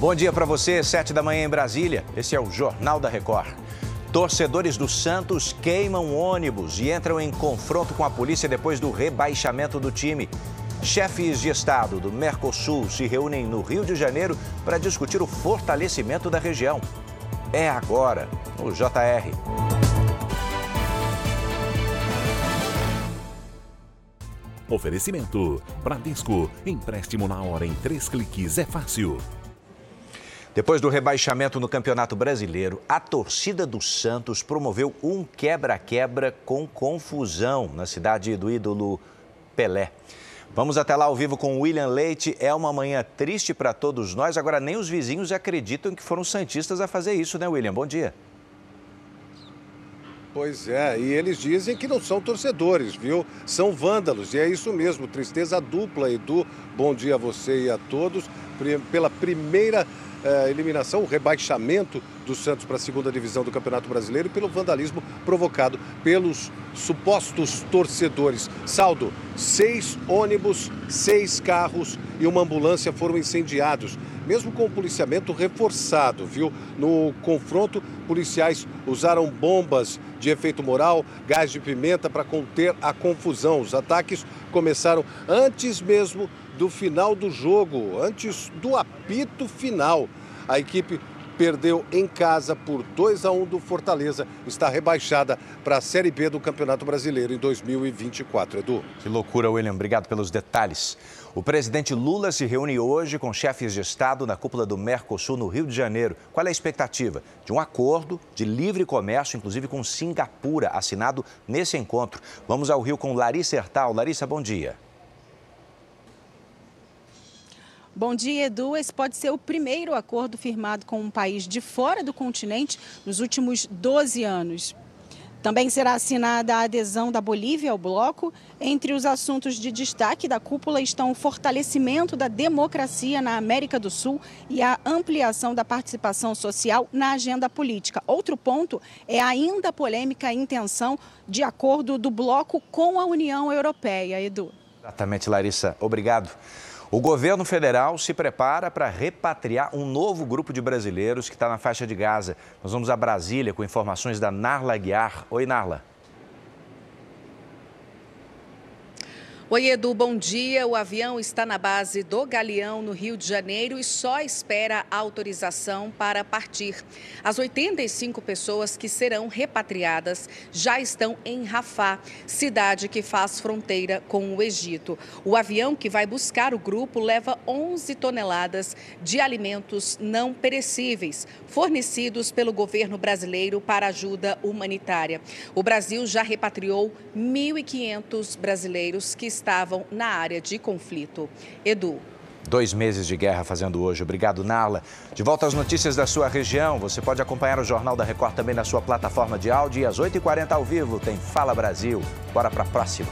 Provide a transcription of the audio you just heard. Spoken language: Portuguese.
Bom dia para você, sete da manhã em Brasília. Esse é o Jornal da Record. Torcedores do Santos queimam ônibus e entram em confronto com a polícia depois do rebaixamento do time. Chefes de Estado do Mercosul se reúnem no Rio de Janeiro para discutir o fortalecimento da região. É agora, no JR. Oferecimento: Bradesco. Empréstimo na hora em três cliques é fácil. Depois do rebaixamento no Campeonato Brasileiro, a torcida do Santos promoveu um quebra-quebra com confusão na cidade do ídolo Pelé. Vamos até lá ao vivo com William Leite. É uma manhã triste para todos nós. Agora, nem os vizinhos acreditam que foram santistas a fazer isso, né, William? Bom dia. Pois é, e eles dizem que não são torcedores, viu? São vândalos, e é isso mesmo, tristeza dupla, Edu. Bom dia a você e a todos. Pela primeira eh, eliminação, o rebaixamento do Santos para a segunda divisão do Campeonato Brasileiro e pelo vandalismo provocado pelos supostos torcedores. Saldo: seis ônibus, seis carros e uma ambulância foram incendiados. Mesmo com o policiamento reforçado, viu? No confronto, policiais usaram bombas de efeito moral, gás de pimenta para conter a confusão. Os ataques começaram antes mesmo do final do jogo, antes do apito final. A equipe perdeu em casa por 2 a 1 do Fortaleza, está rebaixada para a Série B do Campeonato Brasileiro em 2024. Edu. Que loucura, William. Obrigado pelos detalhes. O presidente Lula se reúne hoje com chefes de Estado na cúpula do Mercosul, no Rio de Janeiro. Qual é a expectativa? De um acordo de livre comércio, inclusive com Singapura, assinado nesse encontro. Vamos ao Rio com Larissa Hertal. Larissa, bom dia. Bom dia, Edu. Esse pode ser o primeiro acordo firmado com um país de fora do continente nos últimos 12 anos. Também será assinada a adesão da Bolívia ao bloco. Entre os assuntos de destaque da cúpula estão o fortalecimento da democracia na América do Sul e a ampliação da participação social na agenda política. Outro ponto é a ainda polêmica intenção de acordo do bloco com a União Europeia. Edu. Exatamente, Larissa. Obrigado. O governo federal se prepara para repatriar um novo grupo de brasileiros que está na faixa de Gaza. Nós vamos a Brasília com informações da Narla Guiar. Oi, Narla. Oi, Edu, bom dia. O avião está na base do Galeão, no Rio de Janeiro, e só espera autorização para partir. As 85 pessoas que serão repatriadas já estão em Rafah, cidade que faz fronteira com o Egito. O avião que vai buscar o grupo leva 11 toneladas de alimentos não perecíveis, fornecidos pelo governo brasileiro para ajuda humanitária. O Brasil já repatriou 1.500 brasileiros que estavam na área de conflito. Edu. Dois meses de guerra fazendo hoje. Obrigado, Nala. De volta às notícias da sua região. Você pode acompanhar o Jornal da Record também na sua plataforma de áudio. E às 8h40 ao vivo tem Fala Brasil. Bora para a próxima.